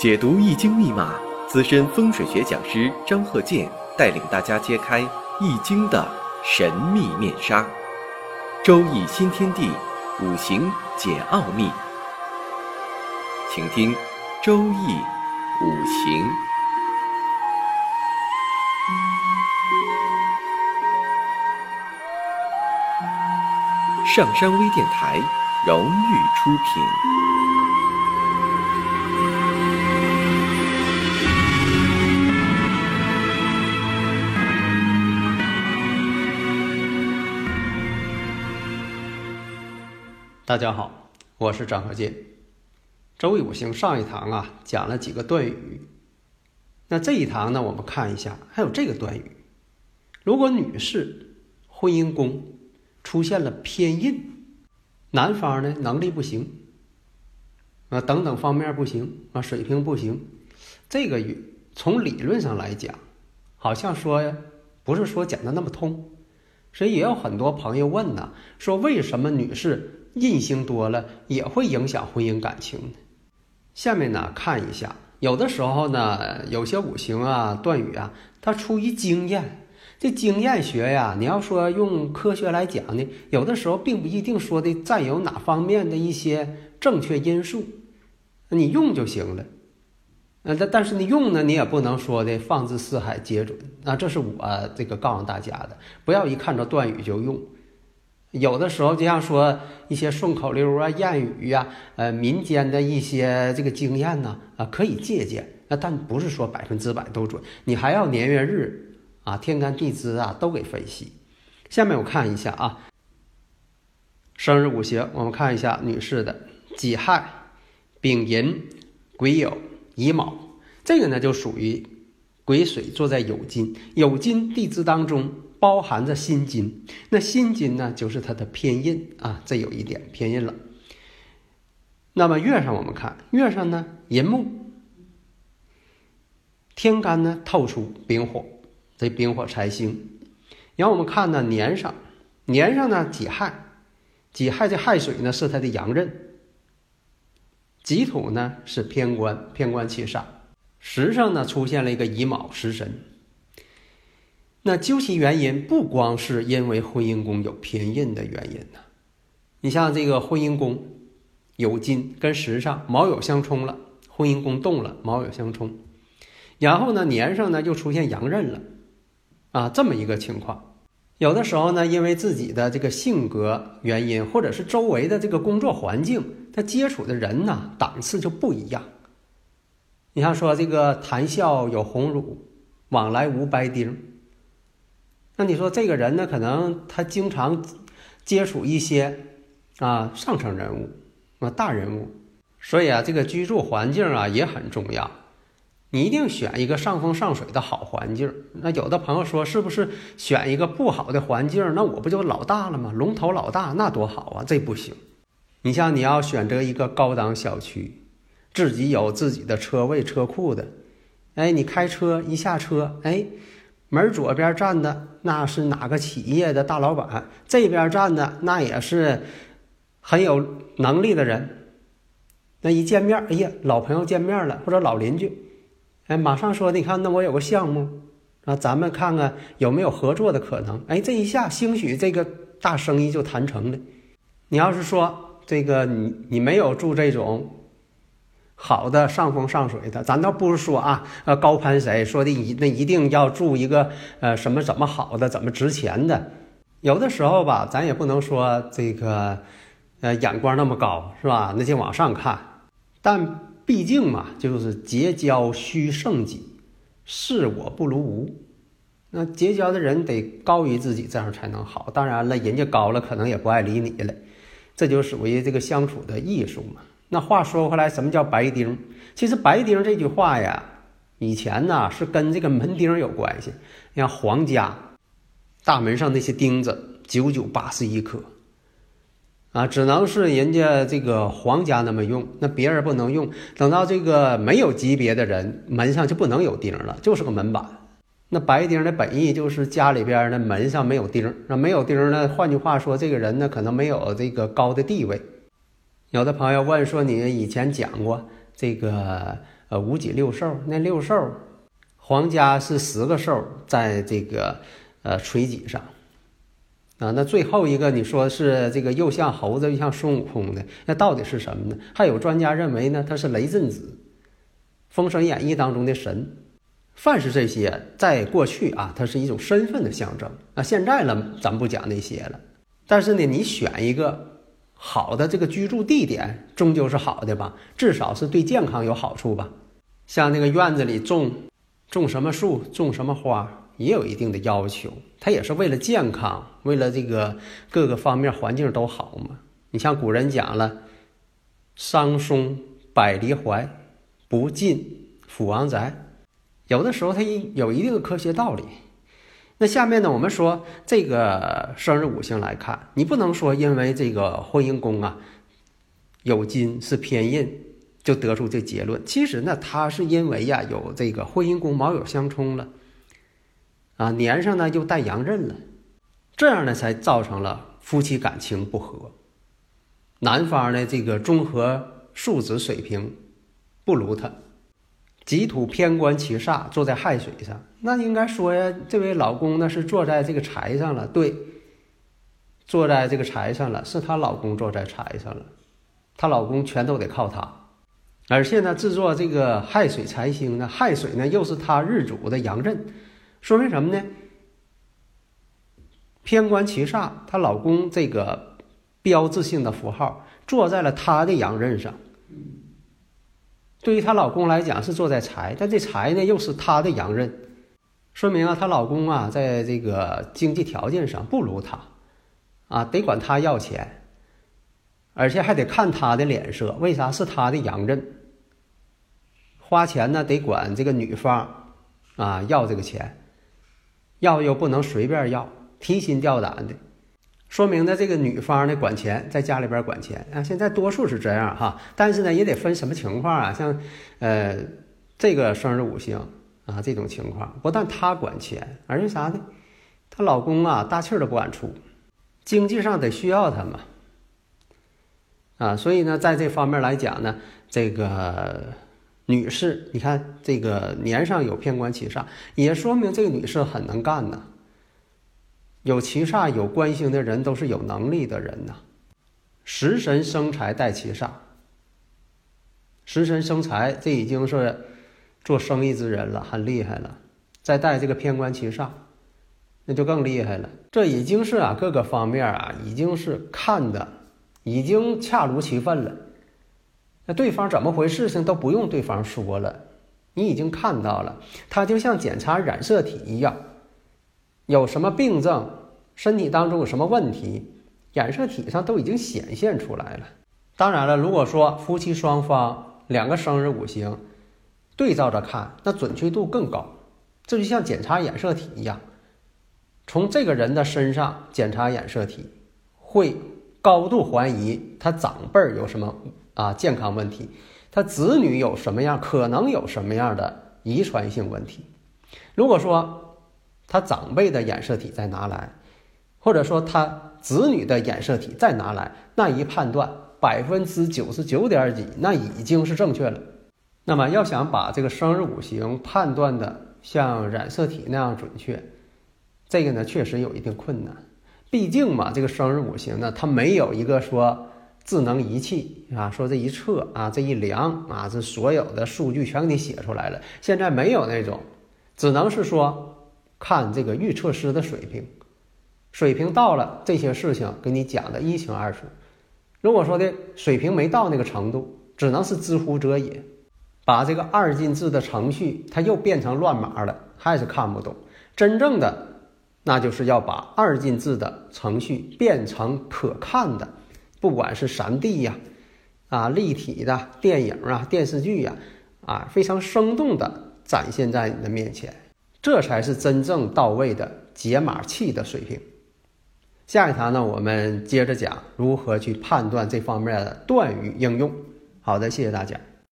解读易经密码，资深风水学讲师张鹤剑带领大家揭开易经的神秘面纱。周易新天地，五行解奥秘。请听周易五行。上山微电台荣誉出品。大家好，我是张和建。周易五行上一堂啊讲了几个断语，那这一堂呢，我们看一下还有这个断语：如果女士婚姻宫出现了偏印，男方呢能力不行啊，等等方面不行啊，水平不行，这个语从理论上来讲，好像说呀，不是说讲的那么通，所以也有很多朋友问呢，说为什么女士？印星多了也会影响婚姻感情。下面呢看一下，有的时候呢，有些五行啊、断语啊，它出于经验。这经验学呀，你要说用科学来讲呢，有的时候并不一定说的占有哪方面的一些正确因素，你用就行了。呃，但但是你用呢，你也不能说的放之四海皆准啊。这是我这个告诉大家的，不要一看着断语就用。有的时候，就像说一些顺口溜啊、谚语呀，呃，民间的一些这个经验呢，啊，可以借鉴，那但不是说百分之百都准，你还要年月日啊、天干地支啊都给分析。下面我看一下啊，生日五行，我们看一下女士的己亥、丙寅、癸酉、乙卯，这个呢就属于癸水坐在酉金，酉金地支当中。包含着辛金，那辛金呢，就是它的偏印啊，这有一点偏印了。那么月上我们看，月上呢寅木，天干呢透出丙火，这丙火财星。然后我们看呢年上，年上呢己亥，己亥这亥水呢是它的阳刃，己土呢是偏官，偏官七煞，时上呢出现了一个乙卯食神。那究其原因，不光是因为婚姻宫有偏印的原因呢。你像这个婚姻宫有金跟时上卯酉相冲了，婚姻宫动了，卯酉相冲，然后呢年上呢又出现阳刃了，啊，这么一个情况。有的时候呢，因为自己的这个性格原因，或者是周围的这个工作环境，他接触的人呢档次就不一样。你像说这个谈笑有鸿儒，往来无白丁。那你说这个人呢，可能他经常接触一些啊上层人物啊大人物，所以啊这个居住环境啊也很重要。你一定选一个上风上水的好环境。那有的朋友说，是不是选一个不好的环境，那我不就老大了吗？龙头老大那多好啊！这不行。你像你要选择一个高档小区，自己有自己的车位车库的，哎，你开车一下车，哎。门左边站的那是哪个企业的大老板？这边站的那也是很有能力的人。那一见面，哎呀，老朋友见面了，或者老邻居，哎，马上说，你看，那我有个项目啊，咱们看看有没有合作的可能。哎，这一下，兴许这个大生意就谈成了。你要是说这个，你你没有住这种。好的上风上水的，咱倒不是说啊，呃，高攀谁说的一那一定要住一个呃什么怎么好的怎么值钱的，有的时候吧，咱也不能说这个，呃，眼光那么高是吧？那就往上看，但毕竟嘛，就是结交须胜己，是我不如无，那结交的人得高于自己，这样才能好。当然了，人家高了，可能也不爱理你了，这就属于这个相处的艺术嘛。那话说回来，什么叫白丁？其实“白丁”这句话呀，以前呢是跟这个门钉有关系。像皇家大门上那些钉子，九九八十一颗啊，只能是人家这个皇家那么用，那别人不能用。等到这个没有级别的人，门上就不能有钉了，就是个门板。那白钉的本意就是家里边的门上没有钉，那没有钉呢，换句话说，这个人呢可能没有这个高的地位。有的朋友问说：“你以前讲过这个呃五脊六兽，那六兽，皇家是十个兽在这个呃垂脊上。啊，那最后一个你说是这个又像猴子又像孙悟空的，那到底是什么呢？还有专家认为呢，他是雷震子，《封神演义》当中的神。凡是这些，在过去啊，它是一种身份的象征。那现在呢，咱不讲那些了。但是呢，你选一个好的这个居住地点，终究是好的吧？至少是对健康有好处吧？像那个院子里种种什么树，种什么花。也有一定的要求，它也是为了健康，为了这个各个方面环境都好嘛。你像古人讲了，“桑松百里怀，不进府王宅”，有的时候它有一定的科学道理。那下面呢，我们说这个生日五行来看，你不能说因为这个婚姻宫啊有金是偏印，就得出这结论。其实呢，它是因为呀有这个婚姻宫卯酉相冲了。啊，年上呢又带阳刃了，这样呢才造成了夫妻感情不和。男方呢这个综合素质水平不如他，己土偏官七煞坐在亥水上，那应该说呀，这位老公呢是坐在这个财上了，对，坐在这个财上了，是她老公坐在财上了，她老公全都得靠她，而且呢制作这个亥水财星呢，亥水呢又是她日主的阳刃。说明什么呢？偏官七煞，她老公这个标志性的符号坐在了她的阳刃上。对于她老公来讲是坐在财，但这财呢又是她的阳刃，说明啊，她老公啊在这个经济条件上不如她，啊得管她要钱，而且还得看她的脸色。为啥是她的阳刃？花钱呢得管这个女方啊要这个钱。要又不能随便要，提心吊胆的，说明呢这个女方呢管钱，在家里边管钱啊。现在多数是这样哈，但是呢也得分什么情况啊。像呃这个生日五行啊这种情况，不但她管钱，而且啥呢？她老公啊大气儿都不敢出，经济上得需要她嘛。啊，所以呢在这方面来讲呢，这个。女士，你看这个年上有偏官七煞，也说明这个女士很能干呐。有七煞有官星的人都是有能力的人呐。食神生财带七煞，食神生财，这已经是做生意之人了，很厉害了。再带这个偏官七煞，那就更厉害了。这已经是啊，各个方面啊，已经是看的，已经恰如其分了。那对方怎么回事情都不用对方说了，你已经看到了，他就像检查染色体一样，有什么病症，身体当中有什么问题，染色体上都已经显现出来了。当然了，如果说夫妻双方两个生日五行对照着看，那准确度更高。这就像检查染色体一样，从这个人的身上检查染色体，会高度怀疑他长辈有什么。啊，健康问题，他子女有什么样，可能有什么样的遗传性问题？如果说他长辈的染色体再拿来，或者说他子女的染色体再拿来，那一判断百分之九十九点几，那已经是正确了。那么要想把这个生日五行判断的像染色体那样准确，这个呢确实有一定困难。毕竟嘛，这个生日五行呢，它没有一个说。智能仪器啊，说这一测啊，这一量啊，这所有的数据全给你写出来了。现在没有那种，只能是说看这个预测师的水平，水平到了，这些事情给你讲的一清二楚。如果说的水平没到那个程度，只能是知乎者也，把这个二进制的程序，它又变成乱码了，还是看不懂。真正的，那就是要把二进制的程序变成可看的。不管是三 D 呀，啊，立体的电影啊、电视剧呀，啊，非常生动的展现在你的面前，这才是真正到位的解码器的水平。下一堂呢，我们接着讲如何去判断这方面的断语应用。好的，谢谢大家。